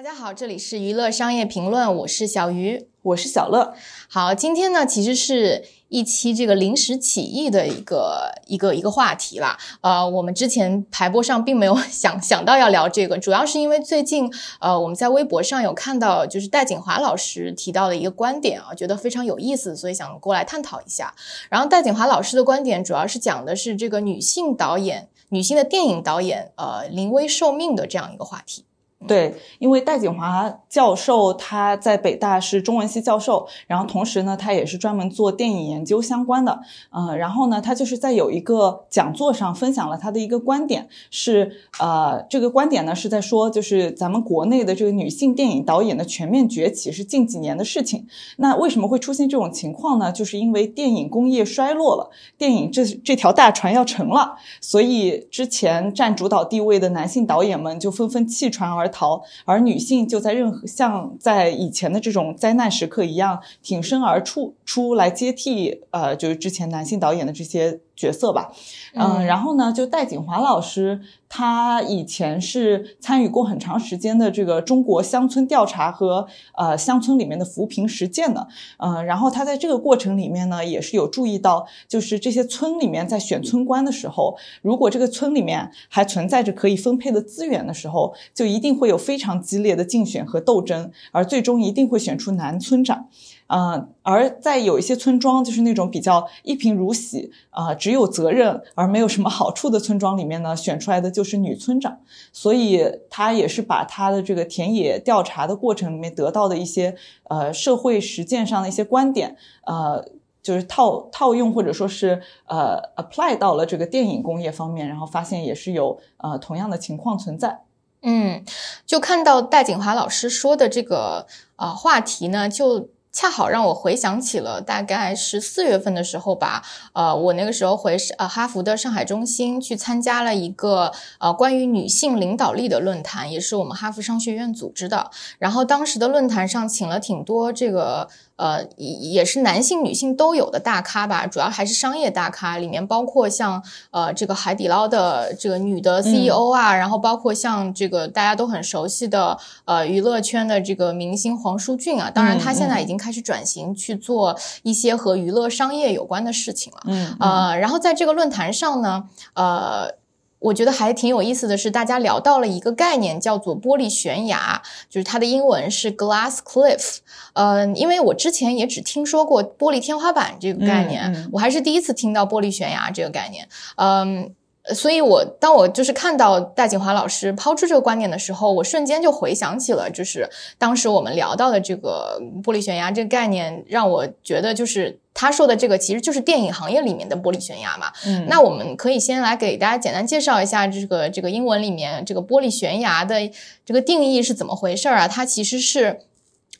大家好，这里是娱乐商业评论，我是小鱼，我是小乐。好，今天呢，其实是一期这个临时起意的一个一个一个话题啦。呃，我们之前排播上并没有 想想到要聊这个，主要是因为最近呃我们在微博上有看到，就是戴锦华老师提到的一个观点啊，觉得非常有意思，所以想过来探讨一下。然后戴锦华老师的观点主要是讲的是这个女性导演、女性的电影导演呃临危受命的这样一个话题。对，因为戴锦华教授他在北大是中文系教授，然后同时呢，他也是专门做电影研究相关的。嗯，然后呢，他就是在有一个讲座上分享了他的一个观点，是呃，这个观点呢是在说，就是咱们国内的这个女性电影导演的全面崛起是近几年的事情。那为什么会出现这种情况呢？就是因为电影工业衰落了，电影这这条大船要沉了，所以之前占主导地位的男性导演们就纷纷弃船而。逃，而女性就在任何像在以前的这种灾难时刻一样挺身而出，出来接替呃，就是之前男性导演的这些。角色吧，嗯，然后呢，就戴锦华老师，他以前是参与过很长时间的这个中国乡村调查和呃乡村里面的扶贫实践的，嗯，然后他在这个过程里面呢，也是有注意到，就是这些村里面在选村官的时候，如果这个村里面还存在着可以分配的资源的时候，就一定会有非常激烈的竞选和斗争，而最终一定会选出男村长。嗯，而在有一些村庄，就是那种比较一贫如洗啊，只有责任而没有什么好处的村庄里面呢，选出来的就是女村长。所以他也是把他的这个田野调查的过程里面得到的一些呃社会实践上的一些观点，呃，就是套套用或者说是呃 apply 到了这个电影工业方面，然后发现也是有呃同样的情况存在。嗯，就看到戴锦华老师说的这个啊话题呢，就。恰好让我回想起了大概是四月份的时候吧，呃，我那个时候回呃哈佛的上海中心去参加了一个呃关于女性领导力的论坛，也是我们哈佛商学院组织的。然后当时的论坛上请了挺多这个。呃，也也是男性、女性都有的大咖吧，主要还是商业大咖，里面包括像呃这个海底捞的这个女的 CEO 啊，然后包括像这个大家都很熟悉的呃娱乐圈的这个明星黄舒骏啊，当然他现在已经开始转型去做一些和娱乐商业有关的事情了。嗯，呃，然后在这个论坛上呢，呃。我觉得还挺有意思的是，大家聊到了一个概念，叫做玻璃悬崖，就是它的英文是 glass cliff。嗯，因为我之前也只听说过玻璃天花板这个概念，我还是第一次听到玻璃悬崖这个概念。嗯。所以，我当我就是看到戴锦华老师抛出这个观点的时候，我瞬间就回想起了，就是当时我们聊到的这个玻璃悬崖这个概念，让我觉得就是他说的这个其实就是电影行业里面的玻璃悬崖嘛。嗯，那我们可以先来给大家简单介绍一下这个这个英文里面这个玻璃悬崖的这个定义是怎么回事儿啊？它其实是。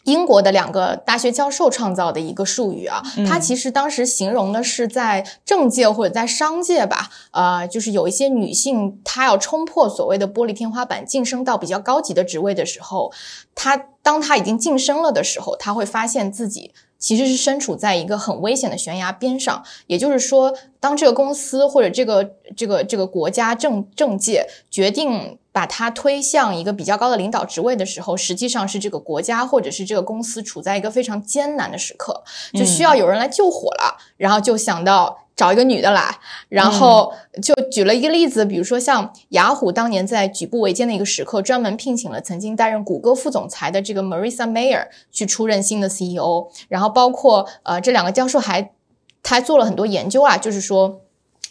英国的两个大学教授创造的一个术语啊，它其实当时形容的是在政界或者在商界吧，呃，就是有一些女性她要冲破所谓的玻璃天花板，晋升到比较高级的职位的时候，她当她已经晋升了的时候，她会发现自己。其实是身处在一个很危险的悬崖边上，也就是说，当这个公司或者这个这个这个国家政政界决定把他推向一个比较高的领导职位的时候，实际上是这个国家或者是这个公司处在一个非常艰难的时刻，就需要有人来救火了，然后就想到。找一个女的来，然后就举了一个例子，比如说像雅虎当年在举步维艰的一个时刻，专门聘请了曾经担任谷歌副总裁的这个 Marissa Mayer 去出任新的 CEO。然后包括呃这两个教授还他还做了很多研究啊，就是说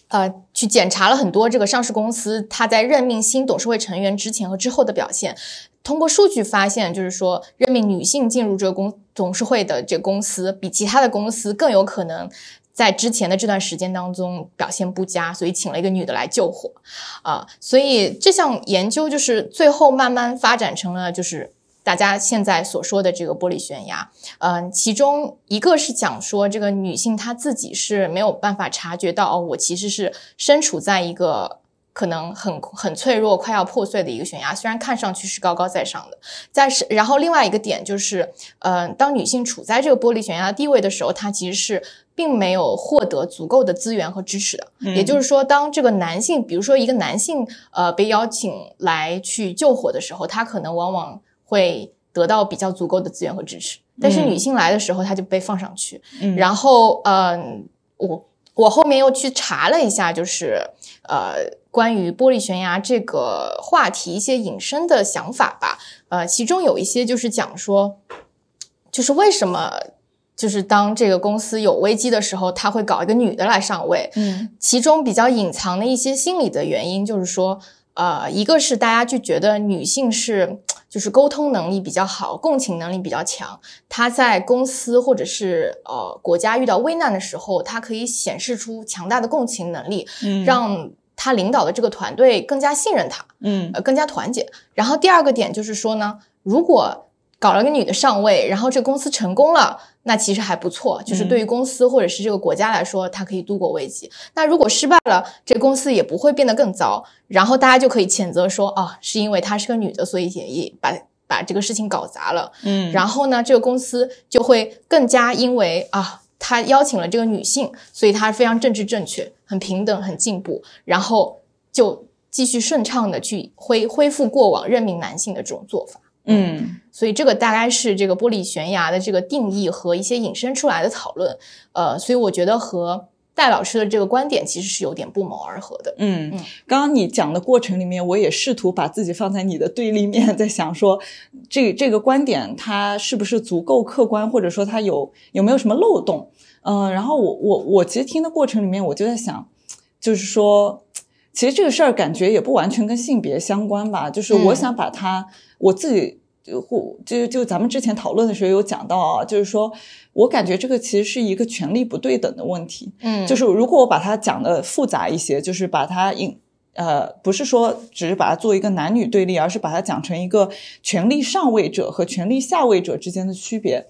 呃去检查了很多这个上市公司他在任命新董事会成员之前和之后的表现。通过数据发现，就是说任命女性进入这个公董事会的这个公司，比其他的公司更有可能。在之前的这段时间当中表现不佳，所以请了一个女的来救火，啊，所以这项研究就是最后慢慢发展成了就是大家现在所说的这个玻璃悬崖，嗯，其中一个是讲说这个女性她自己是没有办法察觉到哦，我其实是身处在一个。可能很很脆弱、快要破碎的一个悬崖，虽然看上去是高高在上的。在是，然后另外一个点就是，呃，当女性处在这个玻璃悬崖地位的时候，她其实是并没有获得足够的资源和支持的。也就是说，当这个男性，比如说一个男性，呃，被邀请来去救火的时候，他可能往往。会得到比较足够的资源和支持。但是女性来的时候，她就被放上去。嗯然后，嗯、我我后面又去查了一下，就是呃，关于玻璃悬崖这个话题一些引申的想法吧。呃，其中有一些就是讲说，就是为什么。就是当这个公司有危机的时候，他会搞一个女的来上位。嗯其中比较隐藏的一些心理的原因，就是说，呃，一个是大家就觉得女性是就是沟通能力比较好，共情能力比较强，他在公司或者是呃国家遇到危难的时候，他可以显示出强大的共情能力，嗯让他领导的这个团队更加信任他。嗯呃，更加团结。然后第二个点就是说呢，如果搞了个女的上位，然后这个公司成功了，那其实还不错，就是对于公司或者是这个国家来说，它可以度过危机。那如果失败了，这个公司也不会变得更糟，然后大家就可以谴责说，啊，是因为她是个女的，所以也也把把这个事情搞砸了。嗯然后呢，这个公司就会更加因为啊，他邀请了这个女性，所以他非常政治正确、很平等、很进步，然后就继续顺畅的去恢恢复过往任命男性的这种做法。嗯所以这个大概是这个玻璃悬崖的这个定义和一些引申出来的讨论。呃，所以我觉得和戴老师的这个观点其实是有点不谋而合的。嗯嗯，刚刚你讲的过程里面，我也试图把自己放在你的对立面，在想说，这这个观点它是不是足够客观，或者说它有有没有什么漏洞？嗯、然后我我我其实听的过程里面，我就在想，就是说，其实这个事儿感觉也不完全跟性别相关吧，就是我嗯想把它、我自己。就或就就咱们之前讨论的时候有讲到啊，就是说我感觉这个其实是一个权力不对等的问题。嗯，就是如果我把它讲的复杂一些，就是把它引呃，不是说只是把它做一个男女对立，而是把它讲成一个权力上位者和权力下位者之间的区别。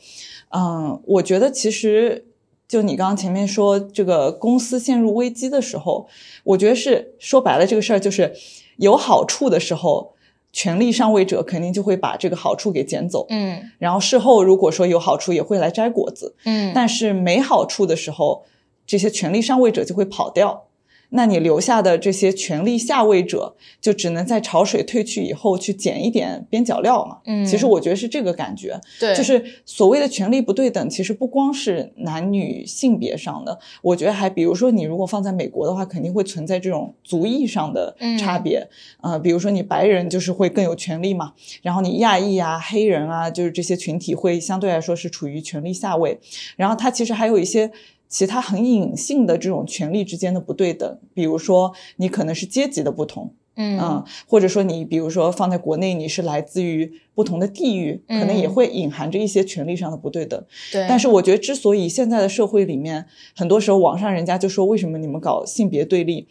嗯，我觉得其实就你刚刚前面说这个公司陷入危机的时候，我觉得是说白了这个事儿就是有好处的时候。权力上位者肯定就会把这个好处给捡走，嗯然后事后如果说有好处，也会来摘果子。嗯，但是没好处的时候，这些权力上位者就会跑掉。那你留下的这些权力下位者，就只能在潮水退去以后去捡一点边角料嘛。嗯其实我觉得是这个感觉，对，就是所谓的权力不对等，其实不光是男女性别上的，我觉得还比如说你如果放在美国的话，肯定会存在这种族裔上的差别。呃，比如说你白人就是会更有权利嘛，然后你亚裔啊、黑人啊，就是这些群体会相对来说是处于权力下位。然后它其实还有一些其他很隐性的这种权利之间的不对等，比如说你可能是阶级的不同，嗯嗯，或者说你比如说放在国内，你是来自于不同的地域，可能也嗯会隐含着一些权利上的不对等。对，但是我觉得，之所以现在的社会里面，很多时候网上人家就说为什么你们搞性别对立，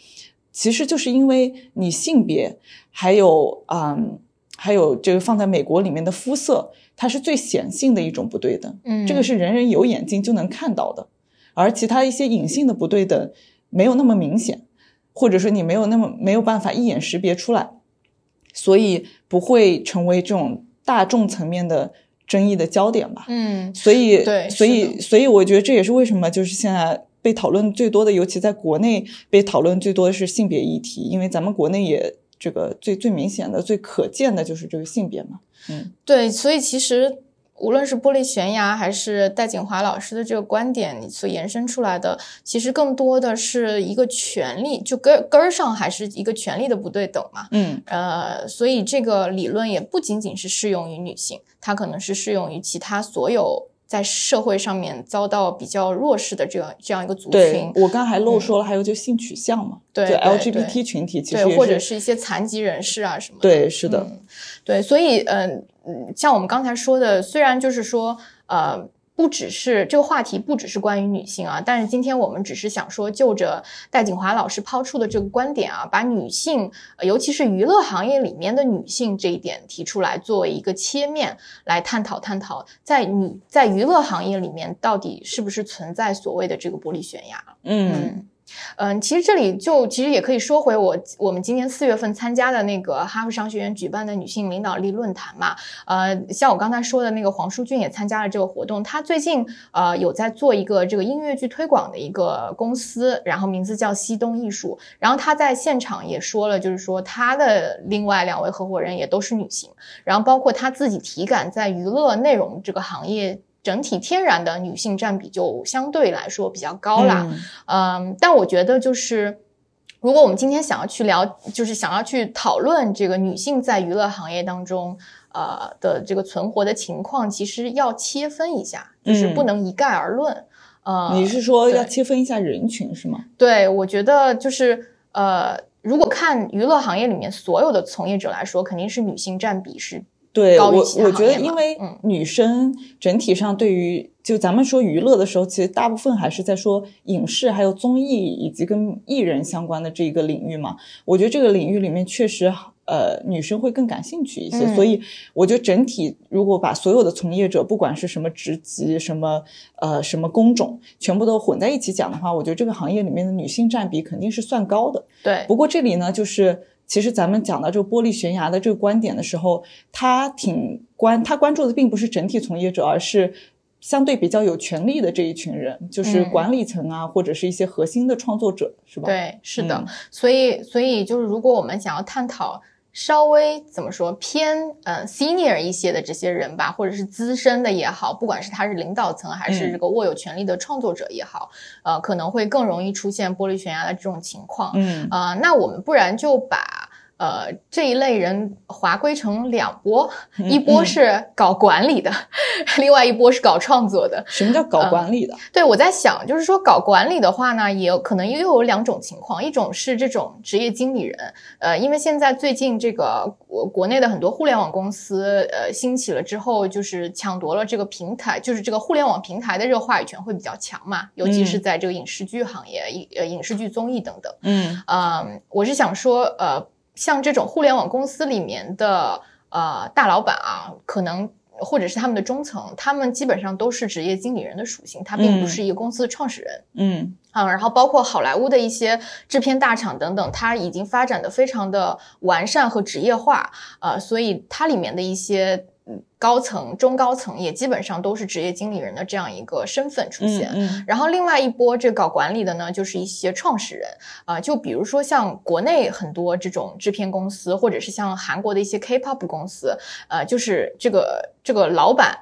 其实就是因为你性别还有嗯。还有这个放在美国里面的肤色，它是最显性的一种不对等。嗯这个是人人有眼睛就能看到的，而其他一些隐性的不对等没有那么明显，或者说你没有那么没有办法一眼识别出来，所以不会成为这种大众层面的争议的焦点吧。嗯所以，对所以，所以我觉得这也是为什么就是现在被讨论最多的，尤其在国内被讨论最多的是性别议题，因为咱们国内也这个最最明显的、最可见的就是这个性别嘛。嗯对，所以其实无论是玻璃悬崖还是戴锦华老师的这个观点，你所延伸出来的，其实更多的是一个权利，就根根儿上还是一个权利的不对等嘛。嗯呃，所以这个理论也不仅仅是适用于女性，它可能是适用于其他所有在社会上面遭到比较弱势的这样这样一个族群，我刚还漏说了，还有就性取向嘛，就对对 LGBT 群体其实对，或者是一些残疾人士啊什么的。对，是的，嗯，对，所以嗯嗯，像我们刚才说的，虽然就是说呃。不只是这个话题，不只是关于女性啊，但是今天我们只是想说，就着戴锦华老师抛出的这个观点啊，把女性，呃尤其是娱乐行业里面的女性这一点提出来，作为一个切面来探讨探讨，在女在娱乐行业里面到底是不是存在所谓的这个玻璃悬崖？嗯嗯，嗯其实这里就其实也可以说回我我们今年四月份参加的那个哈佛商学院举办的女性领导力论坛嘛。呃，像我刚才说的那个黄淑俊也参加了这个活动，他最近呃有在做一个这个音乐剧推广的一个公司，然后名字叫西东艺术。然后他在现场也说了，就是说他的另外两位合伙人也都是女性，然后包括他自己体感在娱乐内容这个行业。整体天然的女性占比就相对来说比较高啦，嗯，但我觉得就是，如果我们今天想要去聊，就是想要去讨论这个女性在娱乐行业当中，呃的这个存活的情况，其实要切分一下，就是不能一概而论。呃，你是说要切分一下人群是吗？对，我觉得就是呃，如果看娱乐行业里面所有的从业者来说，肯定是女性占比是。对我，我觉得，因为女生整体上对于就咱们说娱乐的时候，其实大部分还是在说影视、还有综艺以及跟艺人相关的这一个领域嘛。我觉得这个领域里面确实，呃，女生会更感兴趣一些。所以，我觉得整体如果把所有的从业者，不管是什么职级、什么呃什么工种，全部都混在一起讲的话，我觉得这个行业里面的女性占比肯定是算高的。对。不过这里呢，就是。其实咱们讲到这个玻璃悬崖的这个观点的时候，他挺关他关注的并不是整体从业者，而是相对比较有权利的这一群人，就是管理层啊，或者是一些核心的创作者，是吧？对，是的。所以，所以就是如果我们想要探讨。稍微怎么说偏呃 senior 一些的这些人吧，或者是资深的也好，不管是他是领导层还是这个握有权力的创作者也好，呃，可能会更容易出现玻璃悬崖的这种情况。嗯啊，那我们不然就把。呃，这一类人划归成两波，一波是搞管理的，另外一波是搞创作的。什么叫搞管理的？对我在想，就是说搞管理的话呢，也有可能又有两种情况，一种是这种职业经理人，呃，因为现在最近这个国国内的很多互联网公司，呃，兴起了之后，就是抢夺了这个平台，就是这个互联网平台的这个话语权会比较强嘛，尤其是在这个影视剧行业，影呃影视剧综艺等等。嗯呃，我是想说，呃。像这种互联网公司里面的呃大老板啊，可能或者是他们的中层，他们基本上都是职业经理人的属性，他并不是一个公司的创始人。嗯啊，然后包括好莱坞的一些制片大厂等等，它已经发展的非常的完善和职业化，呃，所以它里面的一些。高层、中高层也基本上都是职业经理人的这样一个身份出现。嗯然后另外一波这搞管理的呢，就是一些创始人啊，就比如说像国内很多这种制片公司，或者是像韩国的一些 K-pop 公司，呃，就是这个这个老板。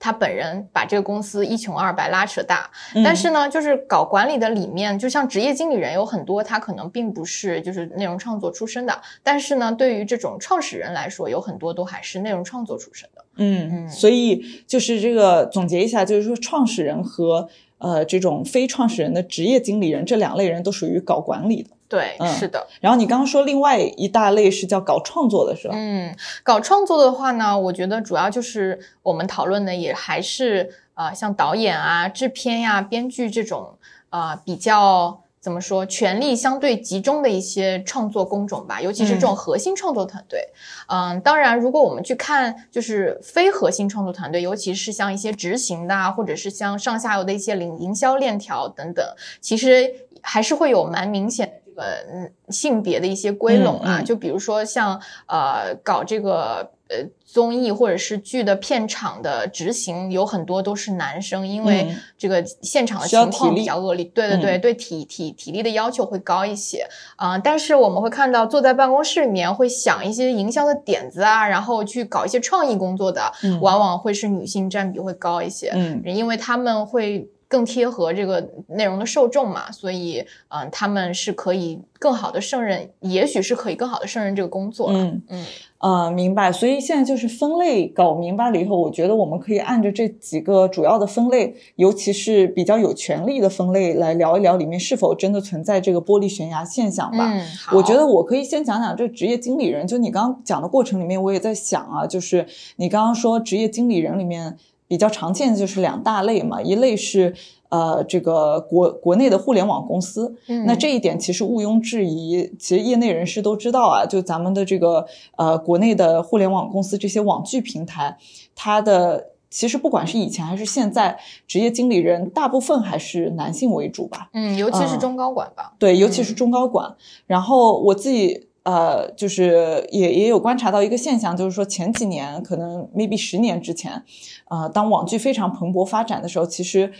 他本人把这个公司一穷二白拉扯大，但是呢，就是搞管理的里面，就像职业经理人有很多，他可能并不是就是内容创作出身的，但是呢，对于这种创始人来说，有很多都还是内容创作出身的。嗯嗯，所以就是这个总结一下，就是说创始人和呃这种非创始人的职业经理人这两类人都属于搞管理的。对，是的。然后你刚刚说另外一大类是叫搞创作的，是吧？嗯，搞创作的话呢，我觉得主要就是我们讨论的也还是呃，像导演啊、制片呀、编剧这种呃比较怎么说，权力相对集中的一些创作工种吧，尤其是这种核心创作团队。嗯，当然，如果我们去看就是非核心创作团队，尤其是像一些执行的啊，或者是像上下游的一些领营销链条等等，其实还是会有蛮明显。呃，性别的一些归拢啊，就比如说像呃，搞这个呃综艺或者是剧的片场的执行，有很多都是男生，因为这个现场的情况比较恶劣，对对对，对体体体力的要求会高一些啊。但是我们会看到，坐在办公室里面会想一些营销的点子啊，然后去搞一些创意工作的，往往会是女性占比会高一些，嗯，因为他们会。更贴合这个内容的受众嘛，所以嗯，他们是可以更好的胜任，也许是可以更好的胜任这个工作。嗯嗯呃，明白。所以现在就是分类搞明白了以后，我觉得我们可以按着这几个主要的分类，尤其是比较有权利的分类来聊一聊里面是否真的存在这个玻璃悬崖现象吧。嗯，我觉得我可以先讲讲这职业经理人。就你刚刚讲的过程里面，我也在想啊，就是你刚刚说职业经理人里面。比较常见的就是两大类嘛，一类是呃这个国国内的互联网公司，那这一点其实毋庸置疑，其实业内人士都知道啊，就咱们的这个呃国内的互联网公司这些网剧平台，它的其实不管是以前还是现在，职业经理人大部分还是男性为主吧。嗯，尤其是中高管吧。对，尤其是中高管。然后我自己呃，就是也也有观察到一个现象，就是说前几年可能 maybe 十年之前，呃，当网剧非常蓬勃发展的时候，其实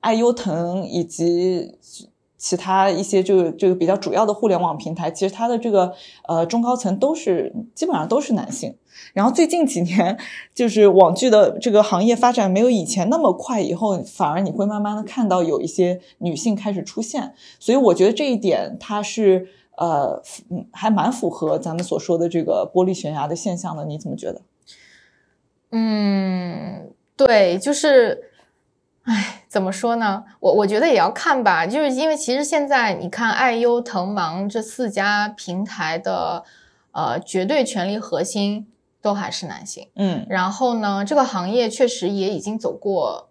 爱优腾以及其他一些这个这个比较主要的互联网平台，其实它的这个呃中高层都是基本上都是男性。然后最近几年，就是网剧的这个行业发展没有以前那么快，以后反而你会慢慢的看到有一些女性开始出现，所以我觉得这一点它是呃嗯还蛮符合咱们所说的这个玻璃悬崖的现象的，你怎么觉得？嗯，对，就是，哎，怎么说呢？我我觉得也要看吧，就是因为其实现在你看爱优腾芒这四家平台的呃绝对权力核心。都还是男性，嗯，然后呢，这个行业确实也已经走过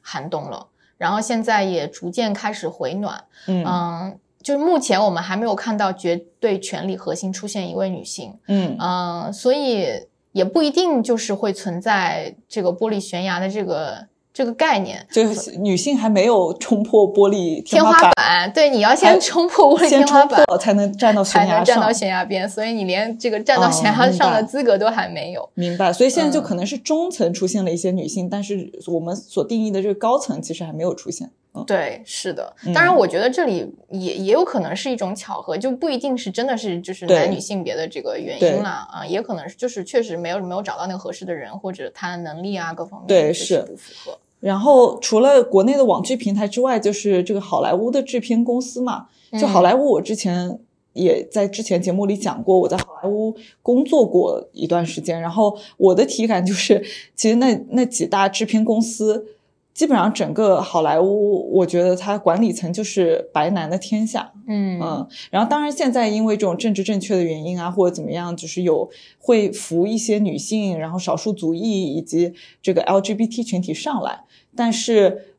寒冬了，然后现在也逐渐开始回暖，嗯，就是目前我们还没有看到绝对权力核心出现一位女性，嗯嗯，所以也不一定就是会存在这个玻璃悬崖的这个。这个概念就是女性还没有冲破玻璃天花板，对，你要先冲破玻璃天花板，才能站到悬崖上，才能站到悬崖边。所以你连这个站到悬崖上的资格都还没有。明白。所以现在就可能是中层出现了一些女性，但是我们所定义的这个高层其实还没有出现。对，是的。当然，我觉得这里也也有可能是一种巧合，就不一定是真的是就是男女性别的这个原因啦啊，也可能是就是确实没有没有找到那个合适的人，或者他的能力啊各方面对是不符合。然后除了国内的网剧平台之外，就是这个好莱坞的制片公司嘛。就好莱坞，我之前也在之前节目里讲过，我在好莱坞工作过一段时间。然后我的体感就是，其实那那几大制片公司，基本上整个好莱坞，我觉得它管理层就是白男的天下。嗯嗯。然后当然现在因为这种政治正确的原因啊，或者怎么样，就是有会扶一些女性，然后少数族裔以及这个 LGBT 群体上来。但是，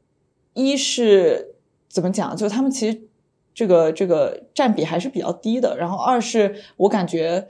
一是怎么讲？就是他们其实这个这个占比还是比较低的。然后，二是我感觉，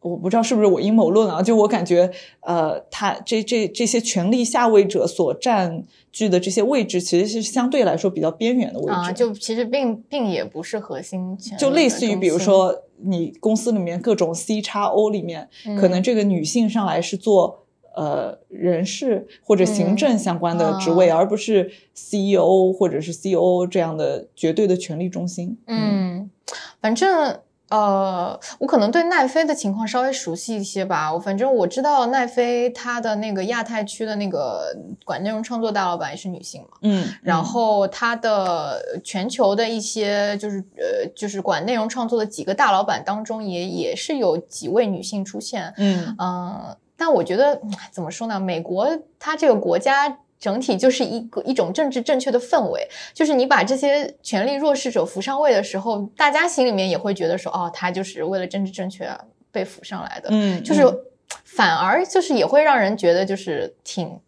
我不知道是不是我阴谋论啊？就我感觉，呃，他这这这些权力下位者所占据的这些位置，其实是相对来说比较边缘的位置。啊，就其实并并也不是核心权。就类似于，比如说你公司里面各种 C 叉 O 里面，可能这个女性上来是做。呃，人事或者行政相关的职位，而不是 CEO 或者是 COO 这样的绝对的权力中心。嗯，反正呃，我可能对奈飞的情况稍微熟悉一些吧。我反正我知道奈飞它的那个亚太区的那个管内容创作大老板也是女性嘛。嗯，然后它的全球的一些就是呃，就是管内容创作的几个大老板当中，也也是有几位女性出现。嗯嗯。但我觉得怎么说呢？美国它这个国家整体就是一个一种政治正确的氛围，就是你把这些权力弱势者扶上位的时候，大家心里面也会觉得说，哦，他就是为了政治正确被扶上来的。嗯，就是 反而就是也会让人觉得就是挺，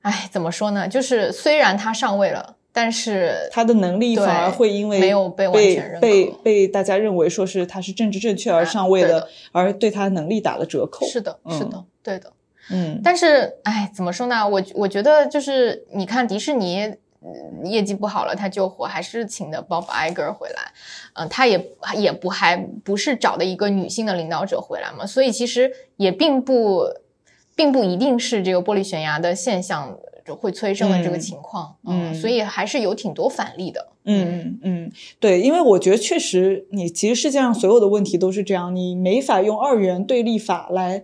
哎，怎么说呢？就是虽然他上位了。但是他的能力反而会因为没有被被被被大家认为说是他是政治正确而上位的，而对他能力打了折扣。是的，是的，对的。嗯，但是哎，怎么说呢？我我觉得就是你看迪士尼业绩不好了，他救火还是请的 Bob Iger 回来，嗯，他也也不还不是找的一个女性的领导者回来嘛，所以其实也并不并不一定是这个玻璃悬崖的现象。就会催生的这个情况，嗯，所以还是有挺多反例的，嗯嗯嗯，对，因为我觉得确实，你其实世界上所有的问题都是这样，你没法用二元对立法来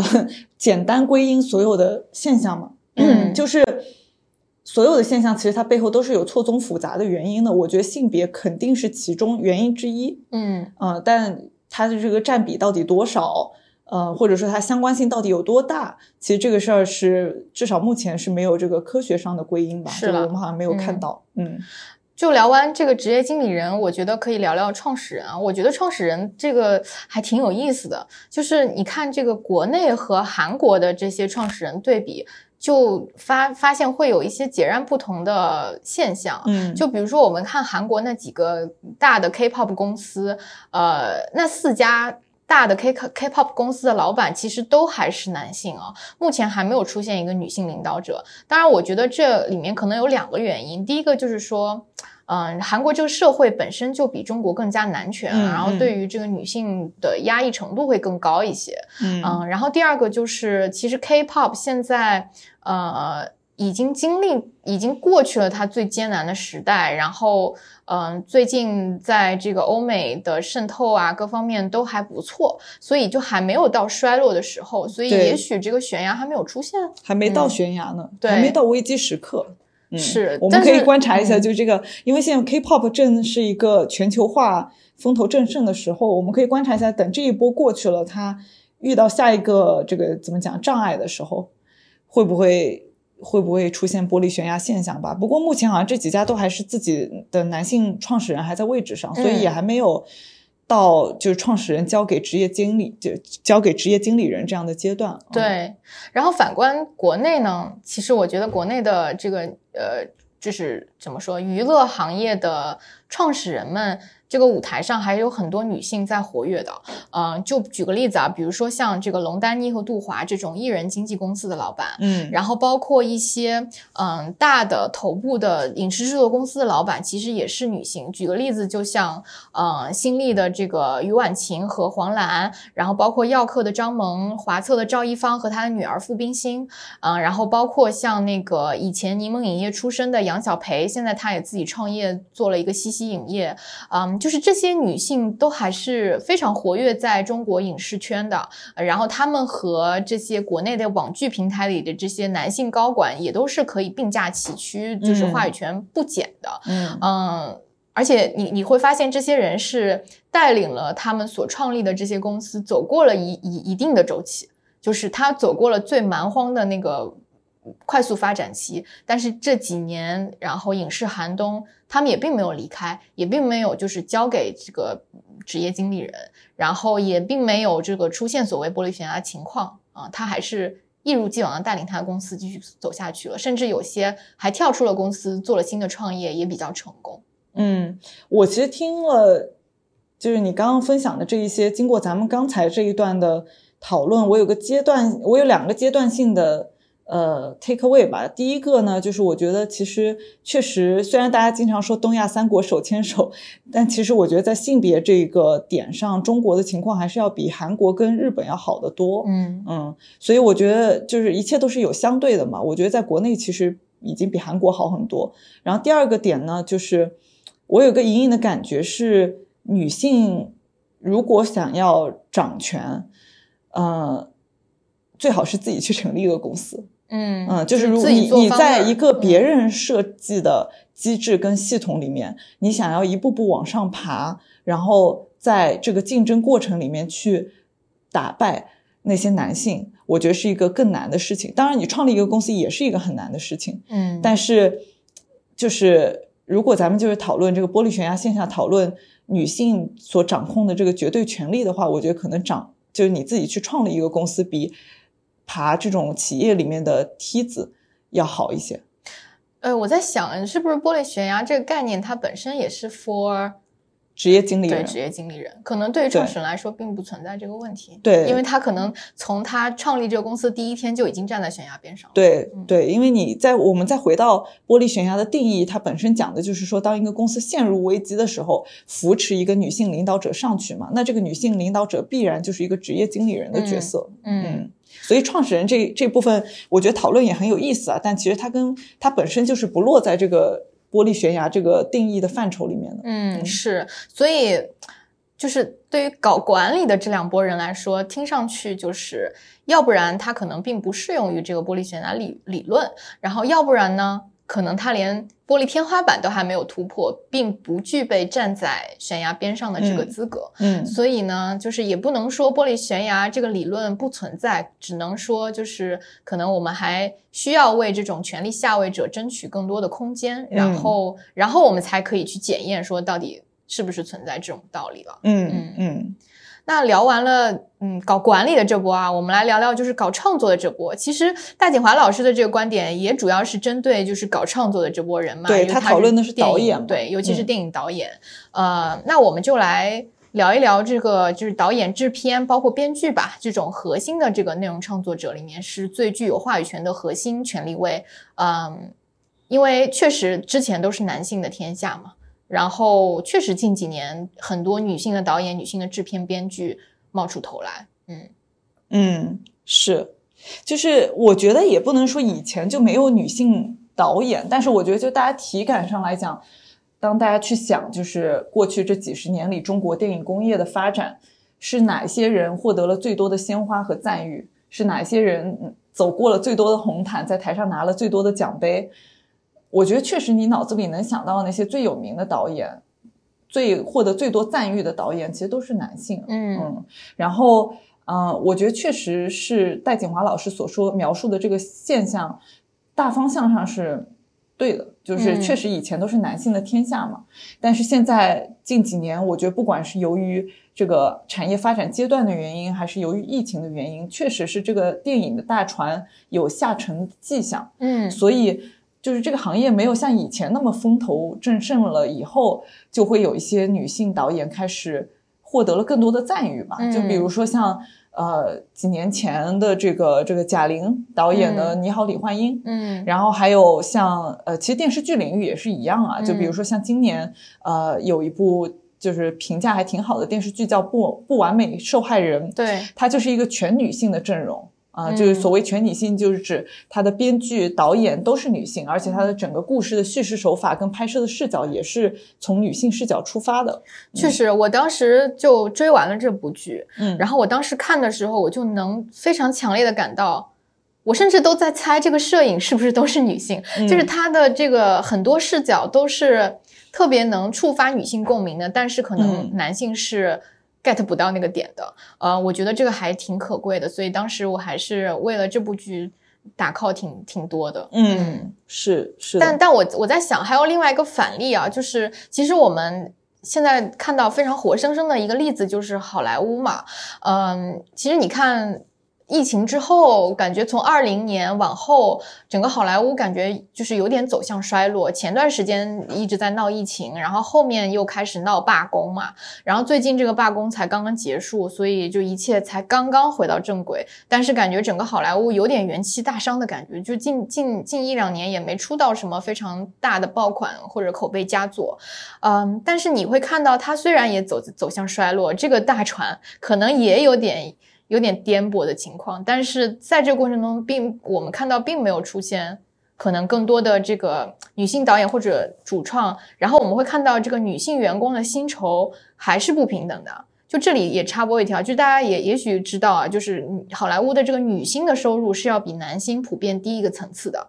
呃 简单归因所有的现象嘛，嗯，就是所有的现象其实它背后都是有错综复杂的原因的，我觉得性别肯定是其中原因之一，嗯呃，但它的这个占比到底多少？呃，或者说它相关性到底有多大？其实这个事儿是至少目前是没有这个科学上的归因吧？是我们好像没有看到。嗯，就聊完这个职业经理人，我觉得可以聊聊创始人啊。我觉得创始人这个还挺有意思的，就是你看这个国内和韩国的这些创始人对比，就发发现会有一些截然不同的现象。嗯，就比如说我们看韩国那几个大的 K-pop 公司，呃，那四家。大的 K K-pop 公司的老板其实都还是男性啊，目前还没有出现一个女性领导者。当然，我觉得这里面可能有两个原因，第一个就是说，嗯，韩国这个社会本身就比中国更加男权，嗯然后对于这个女性的压抑程度会更高一些。嗯嗯，然后第二个就是，其实 K-pop 现在呃已经经历，已经过去了它最艰难的时代，然后嗯、呃最近在这个欧美的渗透啊各方面都还不错，所以就还没有到衰落的时候，所以也许这个悬崖还没有出现。还没到嗯悬崖呢，对还没到危机时刻。嗯，是我们可以观察一下，嗯就这个，因为现在 K-pop 正是一个全球化风头正盛的时候，我们可以观察一下，等这一波过去了，它遇到下一个这个怎么讲障碍的时候，会不会会不会出现玻璃悬崖现象吧？不过目前好像这几家都还是自己的男性创始人还在位置上，所以也嗯还没有到就是创始人交给职业经理就交给职业经理人这样的阶段。嗯，对，然后反观国内呢，其实我觉得国内的这个呃，就是怎么说，娱乐行业的创始人们。这个舞台上还有很多女性在活跃的，呃，就举个例子啊，比如说像这个龙丹妮和杜华这种艺人经纪公司的老板，嗯，然后包括一些嗯大的头部的影视制作公司的老板，其实也是女性。举个例子，就像呃新力的这个于婉晴和黄澜，然后包括耀客的张萌、华策的赵一芳和他的女儿傅冰心，嗯、然后包括像那个以前柠檬影业出身的杨晓培，现在她也自己创业做了一个西西影业，嗯，就是这些女性都还是非常活跃在中国影视圈的。呃然后她们和这些国内的网剧平台里的这些男性高管也都是可以并驾齐驱，就是嗯话语权不减的。嗯嗯，而且你你会发现，这些人是带领了他们所创立的这些公司走过了一一一定的周期，就是他走过了最蛮荒的那个快速发展期，但是这几年，然后影视寒冬，他们也并没有离开，也并没有就是交给这个职业经理人，然后也并没有这个出现所谓玻璃悬崖情况啊，他还是。一如既往的带领他的公司继续走下去了，甚至有些还跳出了公司，做了新的创业，也比较成功。嗯，我其实听了，就是你刚刚分享的这一些，经过咱们刚才这一段的讨论，我有个阶段，我有两个阶段性的呃 take away 吧。第一个呢，就是我觉得其实确实，虽然大家经常说东亚三国手牵手，但其实我觉得在性别这个点上，中国的情况还是要比韩国跟日本要好得多。嗯嗯，所以我觉得就是一切都是有相对的嘛。我觉得在国内其实已经比韩国好很多。然后第二个点呢，就是我有个隐隐的感觉是，女性如果想要掌权，呃，最好是自己去成立一个公司。嗯嗯，就是如果你你在一个别嗯人设计的机制跟系统里面，你想要一步步往上爬，然后在这个竞争过程里面去打败那些男性，我觉得是一个更难的事情。当然，你创立一个公司也是一个很难的事情，嗯，但是就是如果咱们就是讨论这个玻璃悬崖线下，讨论女性所掌控的这个绝对权利的话，我觉得可能掌就是你自己去创立一个公司，比爬这种企业里面的梯子要好一些。呃，我在想，是不是玻璃悬崖这个概念，它本身也是 for 职业经理人，对职业经理人，可能对于创始人来说并不存在这个问题。对因为他可能从他创立这个公司第一天就已经站在悬崖边上对对，因为你在我们再回到玻璃悬崖的定义，它本身讲的就是说，当一个公司陷入危机的时候，扶持一个女性领导者上去嘛，那这个女性领导者必然就是一个职业经理人的角色。嗯嗯，所以创始人这这部分，我觉得讨论也很有意思啊。但其实它跟它本身就是不落在这个玻璃悬崖这个定义的范畴里面的。嗯，嗯是，所以就是对于搞管理的这两拨人来说，听上去就是，要不然他可能并不适用于这个玻璃悬崖理理论，然后要不然呢，可能他连玻璃天花板都还没有突破，并不具备站在悬崖边上的这个嗯资格。嗯所以呢，就是也不能说玻璃悬崖这个理论不存在，只能说就是可能我们还需要为这种权力下位者争取更多的空间，然嗯后然后我们才可以去检验说到底是不是存在这种道理了。嗯嗯嗯那聊完了，嗯，搞管理的这波啊，我们来聊聊就是搞创作的这波。其实大景华老师的这个观点也主要是针对就是搞创作的这波人嘛，对他他讨论的是电影导演对，尤其是嗯电影导演。呃，那我们就来聊一聊这个就是导演、制片，包括编剧吧，这种核心的这个内容创作者里面是最具有话语权的核心权力位。嗯，因为确实之前都是男性的天下嘛，然后确实近几年很多女性的导演、女性的制片、编剧冒出头来。嗯嗯，是，就是我觉得也不能说以前就没有女性导演，但是我觉得就大家体感上来讲。当大家去想，就是过去这几十年里中国电影工业的发展，是哪些人获得了最多的鲜花和赞誉？是哪些人走过了最多的红毯，在台上拿了最多的奖杯？我觉得确实，你脑子里能想到那些最有名的导演，最获得最多赞誉的导演，其实都是男性。嗯嗯，然后嗯，我觉得确实是戴锦华老师所说描述的这个现象，大方向上是。对的，就是确实以前都是男性的天下嘛，但是现在近几年，我觉得不管是由于这个产业发展阶段的原因，还是由于疫情的原因，确实是这个电影的大船有下沉迹象。嗯，所以就是这个行业没有像以前那么风头正盛了，以后就会有一些女性导演开始获得了更多的赞誉吧。就比如说像。呃，几年前的这个这个贾玲导演的《你好，李焕英》，嗯，然后还有像呃，其实电视剧领域也是一样啊，就比如说像今年呃，有一部就是评价还挺好的电视剧叫《不不完美受害人》，对，它就是一个全女性的阵容。啊，就是所谓全女性，就是指它的编剧、导演都是女性，而且它的整个故事的叙事手法跟拍摄的视角也是从女性视角出发的。确实，我当时就追完了这部剧，嗯，然后我当时看的时候，我就能非常强烈的感到，我甚至都在猜这个摄影是不是都是女性，就是她的这个很多视角都是特别能触发女性共鸣的，但是可能男性是。Get 不到那个点的，呃，我觉得这个还挺可贵的，所以当时我还是为了这部剧打 call 挺挺多的。嗯，是是。但但我我在想，还有另外一个反例啊，就是其实我们现在看到非常活生生的一个例子，就是好莱坞嘛。嗯，其实你看。疫情之后，感觉从二零年往后，整个好莱坞感觉就是有点走向衰落。前段时间一直在闹疫情，然后后面又开始闹罢工嘛，然后最近这个罢工才刚刚结束，所以就一切才刚刚回到正轨。但是感觉整个好莱坞有点元气大伤的感觉，就近近近一两年也没出到什么非常大的爆款或者口碑佳作。嗯，但是你会看到它虽然也走走向衰落，这个大船可能也有点。有点颠簸的情况，但是在这个过程中，并我们看到并没有出现可能更多的这个女性导演或者主创，然后我们会看到这个女性员工的薪酬还是不平等的。就这里也插播一条，就大家也也许知道啊，就是好莱坞的这个女星的收入是要比男星普遍低一个层次的。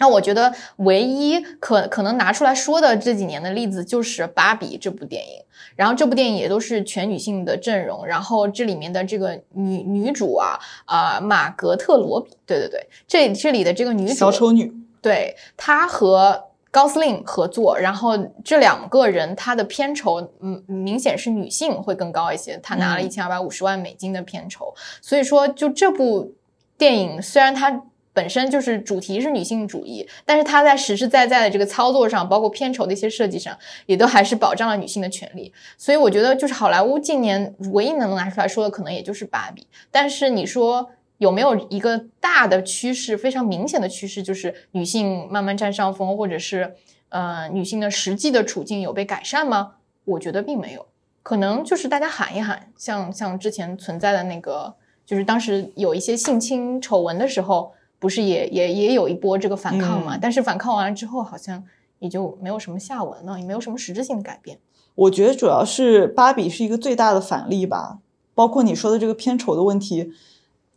那我觉得唯一可可能拿出来说的这几年的例子就是《芭比》这部电影，然后这部电影也都是全女性的阵容，然后这里面的这个女女主啊啊马格特罗比，对对对，这这里的这个女主小丑女，对她和高司令合作，然后这两个人她的片酬嗯明显是女性会更高一些，她拿了一千二百五十万美金的片酬，所以说就这部电影虽然它。本身就是主题是女性主义，但是它在实实在在的这个操作上，包括片酬的一些设计上，也都还是保障了女性的权利。所以我觉得，就是好莱坞近年唯一能拿出来说的，可能也就是芭比。但是你说有没有一个大的趋势，非常明显的趋势，就是女性慢慢占上风，或者是呃女性的实际的处境有被改善吗？我觉得并没有，可能就是大家喊一喊，像像之前存在的那个，就是当时有一些性侵丑闻的时候。不是也也也有一波这个反抗嘛？但是反抗完了之后，好像也就没有什么下文了，也没有什么实质性的改变。我觉得主要是芭比是一个最大的反例吧，包括你说的这个片酬的问题，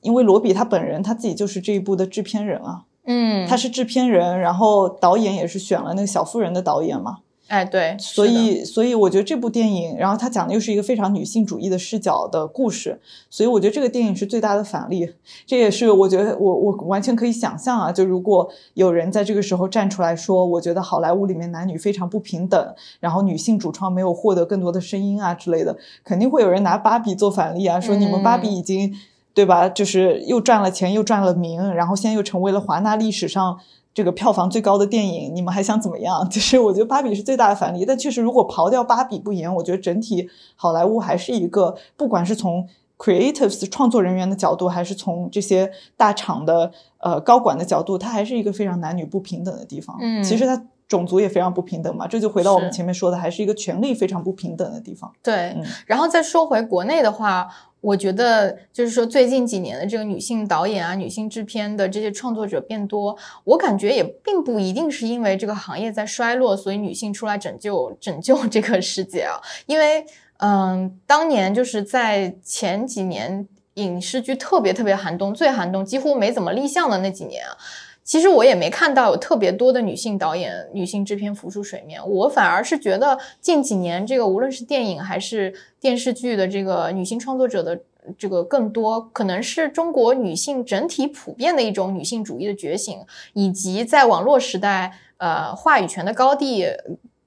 因为罗比他本人他自己就是这一部的制片人啊，嗯，他是制片人，然后导演也是选了那个小妇人的导演嘛。哎，对，所以，所以我觉得这部电影，然后它讲的又是一个非常女性主义的视角的故事，所以我觉得这个电影是最大的反例。这也是我觉得我我完全可以想象啊，就如果有人在这个时候站出来说，我觉得好莱坞里面男女非常不平等，然后女性主创没有获得更多的声音啊之类的，肯定会有人拿芭比做反例啊，说你们芭比已经对吧？就是又赚了钱，又赚了名，然后现在又成为了华纳历史上这个票房最高的电影，你们还想怎么样？就是我觉得芭比是最大的反例，但确实如果刨掉芭比不言，我觉得整体好莱坞还是一个，不管是从 creatives 创作人员的角度，还是从这些大厂的呃高管的角度，它还是一个非常男女不平等的地方。嗯其实它种族也非常不平等嘛，这就回到我们前面说的，还是一个权力非常不平等的地方。对，嗯然后再说回国内的话，我觉得就是说最近几年的这个女性导演啊、女性制片的这些创作者变多，我感觉也并不一定是因为这个行业在衰落，所以女性出来拯救拯救这个世界啊。因为嗯，当年就是在前几年影视剧特别特别寒冬、最寒冬，几乎没怎么立项的那几年啊。其实我也没看到有特别多的女性导演、女性制片浮出水面，我反而是觉得近几年这个无论是电影还是电视剧的这个女性创作者的这个更多，可能是中国女性整体普遍的一种女性主义的觉醒，以及在网络时代，呃，话语权的高地，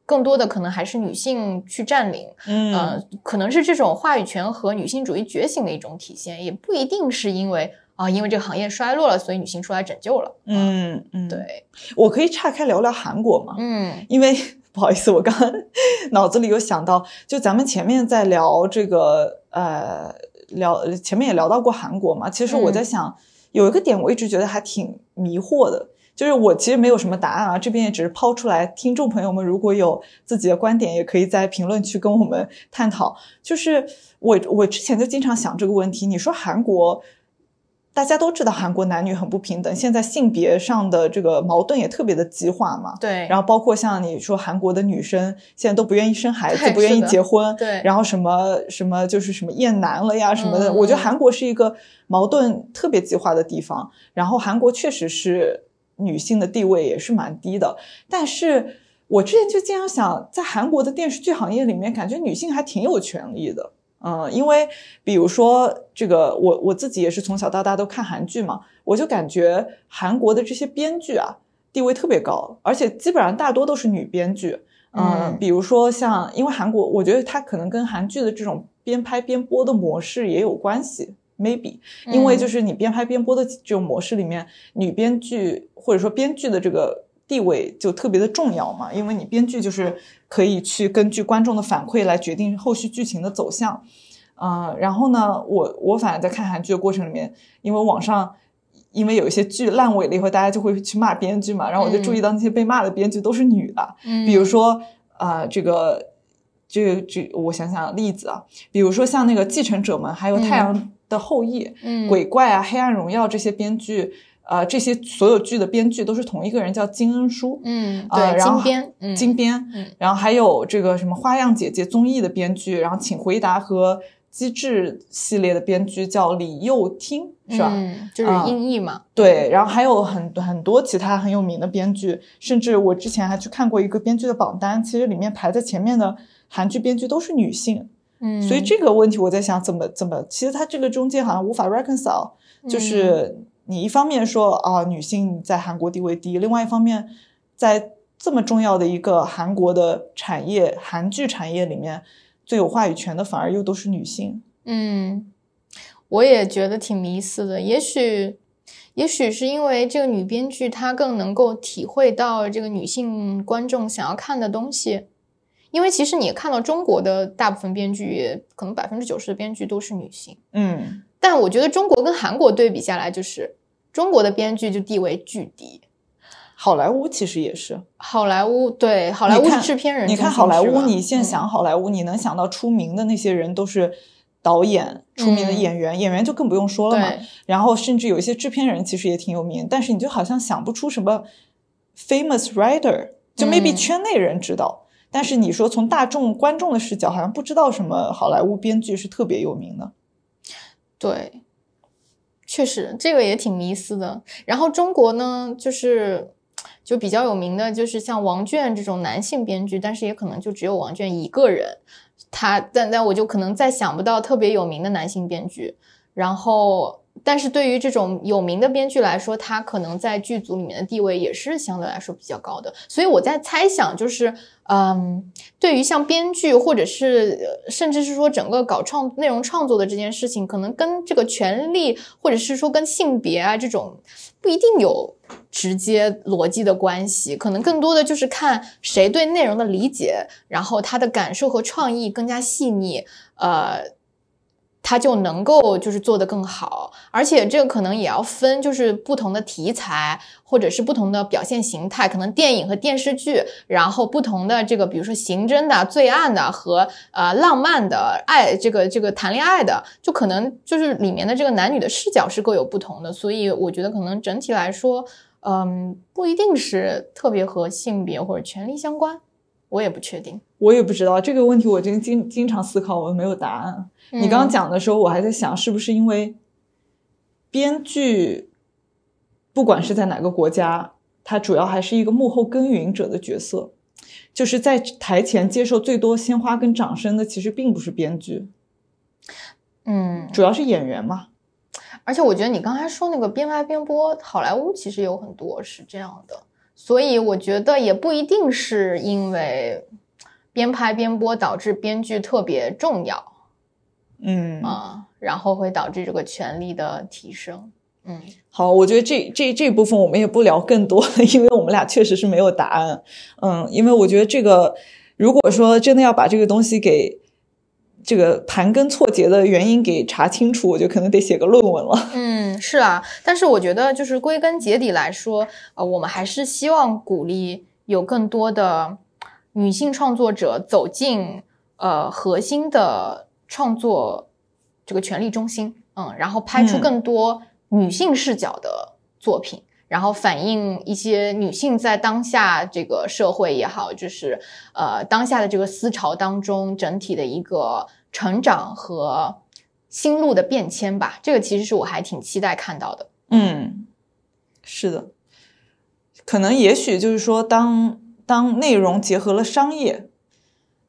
更多的可能还是女性去占领，嗯。呃，可能是这种话语权和女性主义觉醒的一种体现，也不一定是因为啊，因为这个行业衰落了，所以女性出来拯救了。嗯嗯，，对，我可以岔开聊聊韩国吗？嗯因为不好意思，我刚刚 脑子里有想到，就咱们前面在聊这个呃聊前面也聊到过韩国嘛，其实我在嗯想、有一个点，我一直觉得还挺迷惑的。就是我其实没有什么答案啊，这边也只是抛出来，听众朋友们如果有自己的观点，也可以在评论区跟我们探讨。就是我我之前就经常想这个问题，你说韩国大家都知道韩国男女很不平等，现在性别上的这个矛盾也特别的激化嘛。对，然后包括像你说韩国的女生现在都不愿意生孩子，对不愿意结婚，对然后什么什么就是什么厌男了呀什么的。嗯我觉得韩国是一个矛盾特别激化的地方。然后韩国确实是女性的地位也是蛮低的，但是我之前就经常想，在韩国的电视剧行业里面，感觉女性还挺有权利的。嗯，因为比如说这个，我我自己也是从小到大都看韩剧嘛，我就感觉韩国的这些编剧啊，地位特别高，而且基本上大多都是女编剧。嗯，嗯比如说像，因为韩国，我觉得它可能跟韩剧的这种边拍边播的模式也有关系，maybe，因为就是你边拍边播的这种模式里面，女编剧或者说编剧的这个地位就特别的重要嘛，因为你编剧就是可以去根据观众的反馈来决定后续剧情的走向。呃，然后呢，我我反而在看韩剧的过程里面，因为网上因为有一些剧烂尾了以后，大家就会去骂编剧嘛，然后我就注意到那些被骂的编剧都是女的，嗯比如说呃，这个这这我想想例子啊，比如说像那个继承者们，还有太阳的后裔、嗯鬼怪啊、黑暗荣耀这些编剧，呃，这些所有剧的编剧都是同一个人，叫金恩淑。嗯，呃，对，然后金编，嗯，金编，嗯然后还有这个什么花样姐姐综艺的编剧，然后请回答和机智系列的编剧叫李幼听，是吧？嗯，就是啊音译嘛，对，然后还有很很多其他很有名的编剧，甚至我之前还去看过一个编剧的榜单，其实里面排在前面的韩剧编剧都是女性，嗯，所以这个问题我在想怎么怎么，其实它这个中间好像无法 reconcile，就是嗯你一方面说啊女性在韩国地位低，另外一方面在这么重要的一个韩国的产业，韩剧产业里面最有话语权的反而又都是女性。嗯，我也觉得挺迷思的。也许，也许是因为这个女编剧她更能够体会到这个女性观众想要看的东西。因为其实你看到中国的大部分编剧，也可能百分之九十的编剧都是女性。嗯但我觉得中国跟韩国对比下来，就是中国的编剧就地位巨低。好莱坞其实也是。好莱坞对好莱坞是制片人你看好莱坞，你现在嗯想好莱坞，你能想到出名的那些人都是导演、出名的嗯演员，演员就更不用说了嘛。然后甚至有一些制片人其实也挺有名，但是你就好像想不出什么 famous writer，就 maybe 嗯圈内人知道，但是你说从大众观众的视角，好像不知道什么好莱坞编剧是特别有名的。对，确实这个也挺迷思的。然后中国呢，就是就比较有名的，就是像王倦这种男性编剧，但是也可能就只有王倦一个人。他，但但我就可能再想不到特别有名的男性编剧。然后但是对于这种有名的编剧来说，他可能在剧组里面的地位也是相对来说比较高的。所以我在猜想，就是嗯，对于像编剧或者是甚至是说整个搞创内容创作的这件事情，可能跟这个权利或者是说跟性别啊这种不一定有直接逻辑的关系，可能更多的就是看谁对内容的理解，然后他的感受和创意更加细腻，呃。它就能够就是做得更好，而且这个可能也要分，就是不同的题材或者是不同的表现形态，可能电影和电视剧，然后不同的这个，比如说刑侦的、罪案的和呃浪漫的爱，这个这个谈恋爱的，就可能就是里面的这个男女的视角是各有不同的，所以我觉得可能整体来说，嗯，不一定是特别和性别或者权利相关，我也不确定。我也不知道这个问题，我经经经常思考，我没有答案。你刚刚讲的时候，我还在想，是不是因为编剧，不管是在哪个国家，他主要还是一个幕后耕耘者的角色，就是在台前接受最多鲜花跟掌声的，其实并不是编剧，嗯，主要是演员嘛。而且我觉得你刚才说那个边拍边播，好莱坞其实有很多是这样的，所以我觉得也不一定是因为。边拍边播导致编剧特别重要，嗯啊，然后会导致这个权力的提升。嗯，好，我觉得这这这部分我们也不聊更多了，因为我们俩确实是没有答案。嗯，因为我觉得这个，如果说真的要把这个东西给这个盘根错节的原因给查清楚，我就可能得写个论文了。嗯，是啊，但是我觉得就是归根结底来说，呃，我们还是希望鼓励有更多的。女性创作者走进呃核心的创作这个权力中心，嗯，然后拍出更多女性视角的作品，然后反映一些女性在当下这个社会也好，就是呃当下的这个思潮当中整体的一个成长和心路的变迁吧。这个其实是我还挺期待看到的。嗯，是的，可能也许就是说当。当内容结合了商业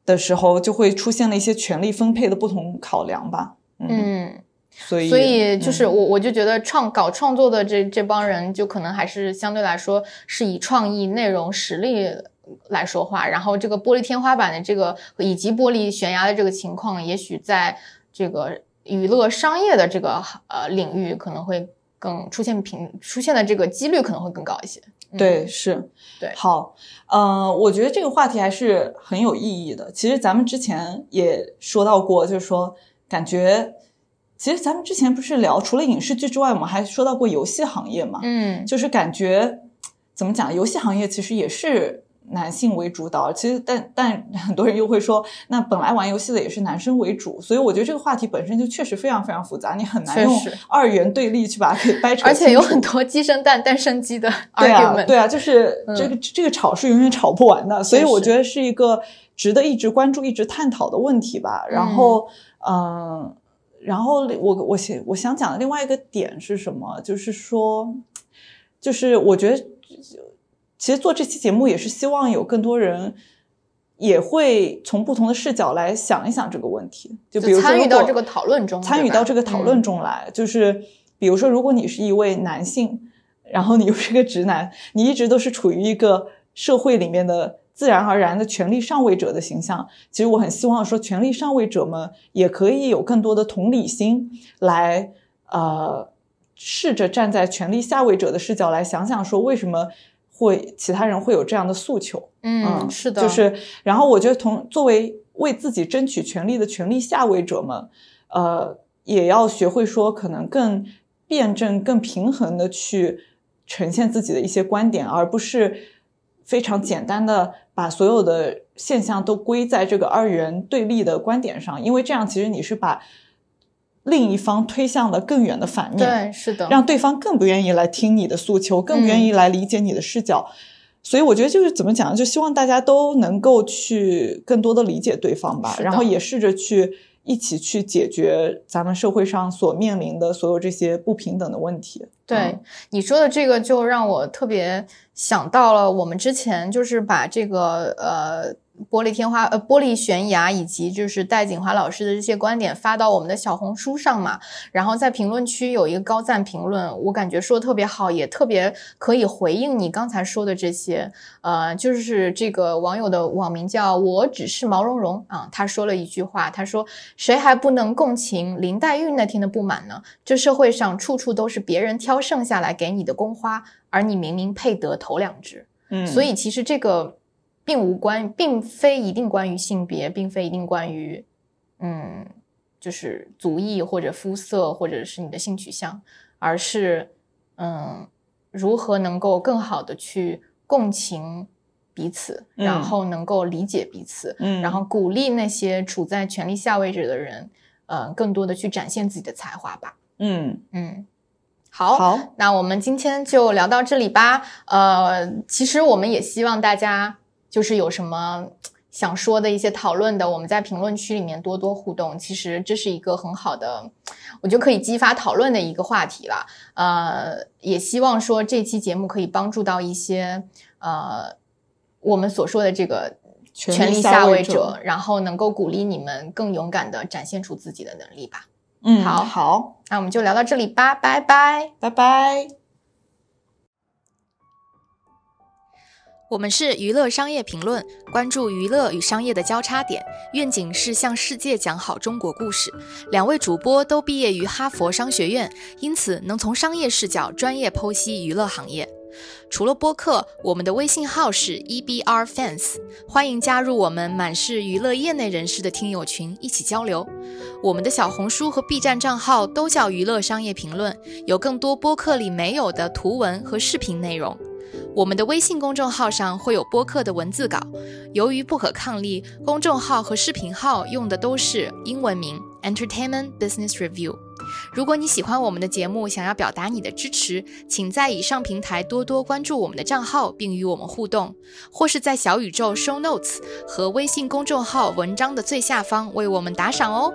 的时候，就会出现了一些权力分配的不同考量吧。嗯，所以所以就是我我就觉得创搞创作的这这帮人，就可能还是相对来说是以创意、内容、实力来说话。然后这个玻璃天花板的这个以及玻璃悬崖的这个情况，也许在这个娱乐商业的这个呃领域，可能会更出现频出现的这个几率可能会更高一些。对，是，对，好，呃，我觉得这个话题还是很有意义的。其实咱们之前也说到过，就是说，感觉，其实咱们之前不是聊除了影视剧之外，我们还说到过游戏行业嘛，嗯，就是感觉怎么讲，游戏行业其实也是。男性为主导，其实但但很多人又会说，那本来玩游戏的也是男生为主，所以我觉得这个话题本身就确实非常非常复杂，你很难用二元对立去把它给掰扯。而且有很多鸡生蛋，蛋生鸡的 argument。对啊，对啊，就是这个这个吵是永远吵不完的，所以我觉得是一个值得一直关注、一直探讨的问题吧。然后，嗯，然后我我想我想讲的另外一个点是什么？就是说，就是我觉得。其实做这期节目也是希望有更多人也会从不同的视角来想一想这个问题，就比如说参与到这个讨论中，参与到这个讨论中来，就是比如说，如果你是一位男性，然后你又是个直男，你一直都是处于一个社会里面的自然而然的权力上位者的形象，其实我很希望说，权力上位者们也可以有更多的同理心，来呃试着站在权力下位者的视角来想想说为什么。会其他人会有这样的诉求，嗯，是的，就是，然后我觉得同作为为自己争取权利的权力下位者们，呃，也要学会说可能更辩证、更平衡的去呈现自己的一些观点，而不是非常简单的把所有的现象都归在这个二元对立的观点上，因为这样其实你是把。另一方推向了更远的反面，对，是的，让对方更不愿意来听你的诉求，更不愿意来理解你的视角。所以我觉得就是怎么讲，就希望大家都能够去更多的理解对方吧，然后也试着去一起去解决咱们社会上所面临的所有这些不平等的问题。对你说的这个，就让我特别想到了我们之前就是把这个呃玻璃天花呃玻璃悬崖以及就是戴锦华老师的这些观点发到我们的小红书上嘛，然后在评论区有一个高赞评论，我感觉说的特别好，也特别可以回应你刚才说的这些。呃，就是这个网友的网名叫我只是毛茸茸啊，他说了一句话，他说谁还不能共情林黛玉那天的不满呢？这社会上处处都是别人挑剩下来给你的宫花，而你明明配得头两只。嗯，所以其实这个。并无关，并非一定关于性别，并非一定关于，嗯，就是族裔或者肤色或者是你的性取向，而是，嗯，如何能够更好的去共情彼此，然后能够理解彼此，嗯，然后鼓励那些处在权力下位置的人，呃，更多的去展现自己的才华吧。嗯嗯，好，好，那我们今天就聊到这里吧。呃，其实我们也希望大家。就是有什么想说的一些讨论的，我们在评论区里面多多互动。其实这是一个很好的，我觉得可以激发讨论的一个话题了。呃，也希望说这期节目可以帮助到一些呃我们所说的这个权力下位者，然后能够鼓励你们更勇敢的展现出自己的能力吧。嗯，好好，那我们就聊到这里吧，拜拜，拜拜。我们是娱乐商业评论，关注娱乐与商业的交叉点，愿景是向世界讲好中国故事。两位主播都毕业于哈佛商学院，因此能从商业视角专业剖析娱乐行业。除了播客，我们的微信号是 EBR Fans，欢迎加入我们满是娱乐业内人士的听友群，一起交流。我们的小红书和 B 站账号都叫娱乐商业评论，有更多播客里没有的图文和视频内容。我们的微信公众号上会有播客的文字稿，由于不可抗力，公众号和视频号用的都是英文名 Entertainment Business Review。如果你喜欢我们的节目，想要表达你的支持，请在以上平台多多关注我们的账号，并与我们互动，或是在小宇宙 Show Notes 和微信公众号文章的最下方为我们打赏哦。